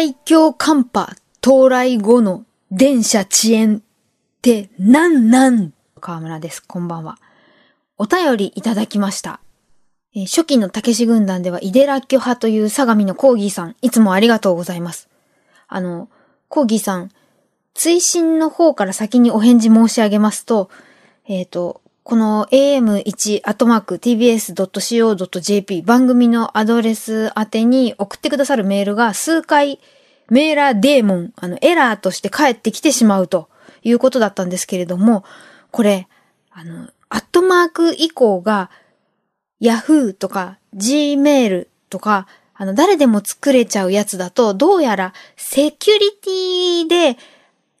最強寒波到来後の電車遅延ってなんなん？河村です。こんばんは。お便りいただきました。えー初期のたけし軍団ではイデラッキョ派という相模のコーギーさん、いつもありがとうございます。あの、コーギーさん、追伸の方から先にお返事申し上げますと、えっ、と、この am1-tbs.co.jp 番組のアドレス宛てに送ってくださるメールが数回メーラーデーモン、あの、エラーとして返ってきてしまうということだったんですけれども、これ、あの、アットマーク以降が Yahoo とか Gmail とか、あの、誰でも作れちゃうやつだと、どうやらセキュリティで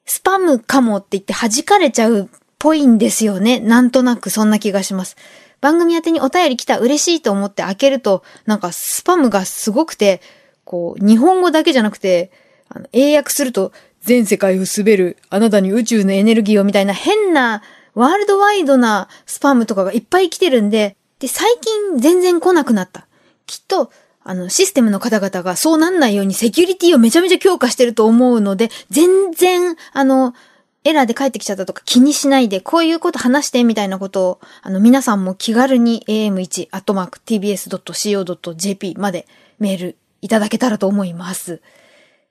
スパムかもって言って弾かれちゃうぽいんですよね。なんとなくそんな気がします。番組宛てにお便り来た嬉しいと思って開けると、なんかスパムがすごくて、こう、日本語だけじゃなくて、あの英訳すると、全世界を滑る、あなたに宇宙のエネルギーをみたいな変な、ワールドワイドなスパムとかがいっぱい来てるんで、で、最近全然来なくなった。きっと、あの、システムの方々がそうなんないようにセキュリティをめちゃめちゃ強化してると思うので、全然、あの、エラーで帰ってきちゃったとか気にしないで、こういうこと話してみたいなことを、あの、皆さんも気軽に am1-tbs.co.jp までメールいただけたらと思います。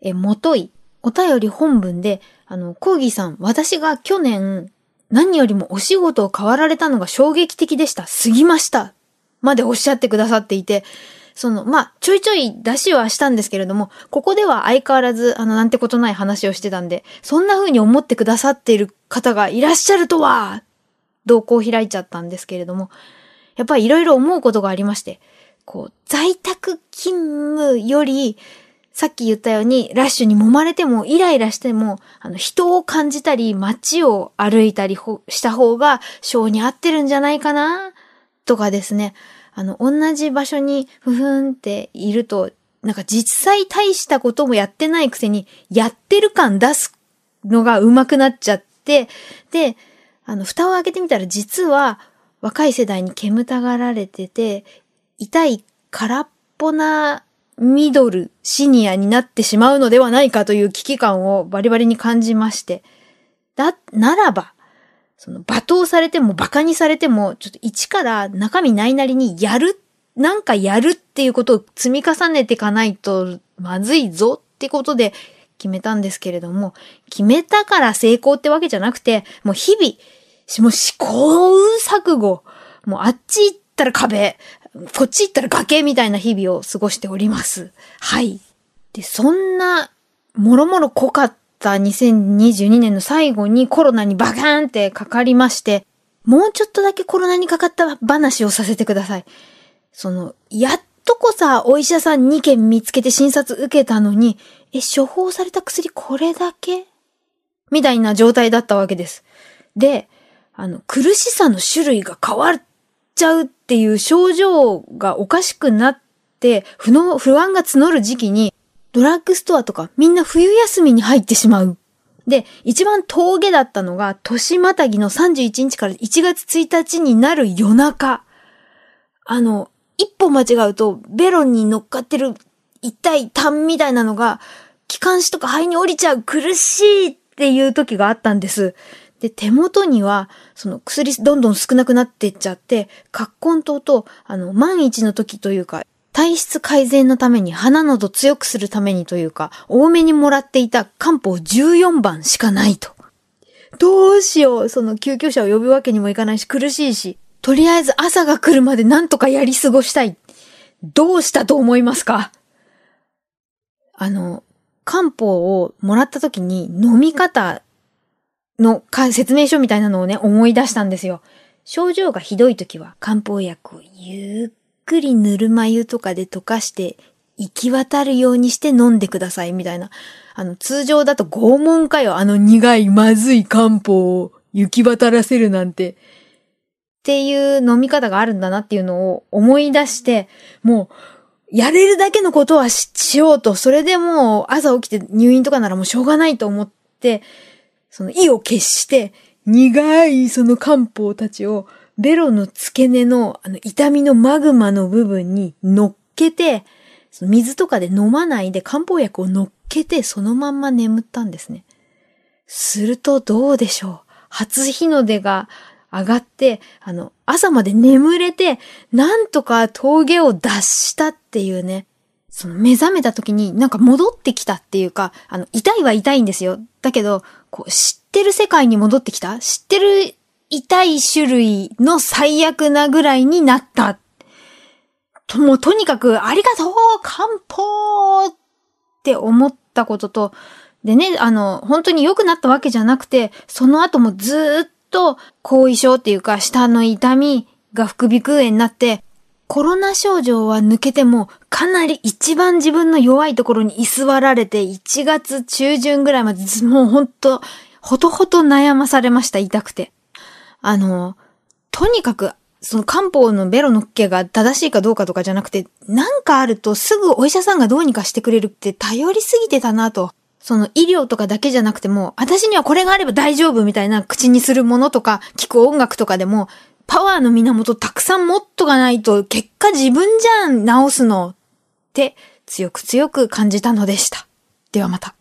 え、もとい、お便り本文で、あの、コーギーさん、私が去年、何よりもお仕事を変わられたのが衝撃的でした。過ぎました。までおっしゃってくださっていて、その、まあ、ちょいちょい出しはしたんですけれども、ここでは相変わらず、あの、なんてことない話をしてたんで、そんな風に思ってくださっている方がいらっしゃるとは、動向を開いちゃったんですけれども、やっぱりいろいろ思うことがありまして、こう、在宅勤務より、さっき言ったように、ラッシュに揉まれても、イライラしても、あの、人を感じたり、街を歩いたりした方が、性に合ってるんじゃないかな、とかですね。あの、同じ場所に、ふふんっていると、なんか実際大したこともやってないくせに、やってる感出すのが上手くなっちゃって、で、あの、蓋を開けてみたら実は若い世代に煙たがられてて、痛い空っぽなミドル、シニアになってしまうのではないかという危機感をバリバリに感じまして。だ、ならば、その罵倒されても馬鹿にされても、ちょっと一から中身ないなりにやる、なんかやるっていうことを積み重ねていかないとまずいぞってことで決めたんですけれども、決めたから成功ってわけじゃなくて、もう日々、もう試行錯誤、もうあっち行ったら壁、こっち行ったら崖みたいな日々を過ごしております。はい。で、そんな、もろもろ濃かった2022年の最後にコロナにバカーンってかかりまして、もうちょっとだけコロナにかかった話をさせてください。その、やっとこさ、お医者さん2件見つけて診察受けたのに、え、処方された薬これだけ？みたいな状態だったわけです。で、あの、苦しさの種類が変わっちゃうっていう症状がおかしくなって、不能、不安が募る時期に、ドラッグストアとかみんな冬休みに入ってしまう。で、一番峠だったのが、年またぎの31日から1月1日になる夜中。あの、一歩間違うと、ベロンに乗っかってる痛い痰みたいなのが、気管支とか肺に降りちゃう苦しいっていう時があったんです。で、手元には、その薬どんどん少なくなっていっちゃって、葛根糖と、あの、万一の時というか、体質改善のために鼻のど強くするためにというか、多めにもらっていた漢方14番しかないと。どうしよう、その救急車を呼ぶわけにもいかないし苦しいし、とりあえず朝が来るまでなんとかやり過ごしたい。どうしたと思いますか？あの、漢方をもらった時に飲み方の説明書みたいなのをね、思い出したんですよ。症状がひどい時は漢方薬をゆっくりぬるま湯とかで溶かして行き渡るようにして飲んでくださいみたいな。あの、通常だと拷問かよ。あの苦いまずい漢方を行き渡らせるなんて。っていう飲み方があるんだなっていうのを思い出して、もう、やれるだけのことはししようと、それでもう朝起きて入院とかならもうしょうがないと思って、その意を決して、苦いその漢方たちを、ベロの付け根のあの痛みのマグマの部分に乗っけて、その水とかで飲まないで漢方薬を乗っけてそのまんま眠ったんですね。するとどうでしょう？初日の出が上がって、あの、朝まで眠れて、なんとか峠を脱したっていうね。その目覚めた時になんか戻ってきたっていうか、あの、痛いは痛いんですよ。だけど、こう、知ってる世界に戻ってきた？知ってる痛い種類の最悪なぐらいになった。と、もうとにかく、ありがとう漢方って思ったことと、でね、あの、本当に良くなったわけじゃなくて、その後もずっと後遺症っていうか、下の痛みが副鼻腔炎になって、コロナ症状は抜けても、かなり一番自分の弱いところに居座られて、1月中旬ぐらいまで、もうほんと、ほとほと悩まされました、痛くて。あの、とにかく、その漢方のベロのっけが正しいかどうかとかじゃなくて、なんかあるとすぐお医者さんがどうにかしてくれるって頼りすぎてたなと。その医療とかだけじゃなくても、私にはこれがあれば大丈夫みたいな口にするものとか、聞く音楽とかでも、パワーの源たくさん持っとかないと、結果自分じゃん治すのって強く強く感じたのでした。ではまた。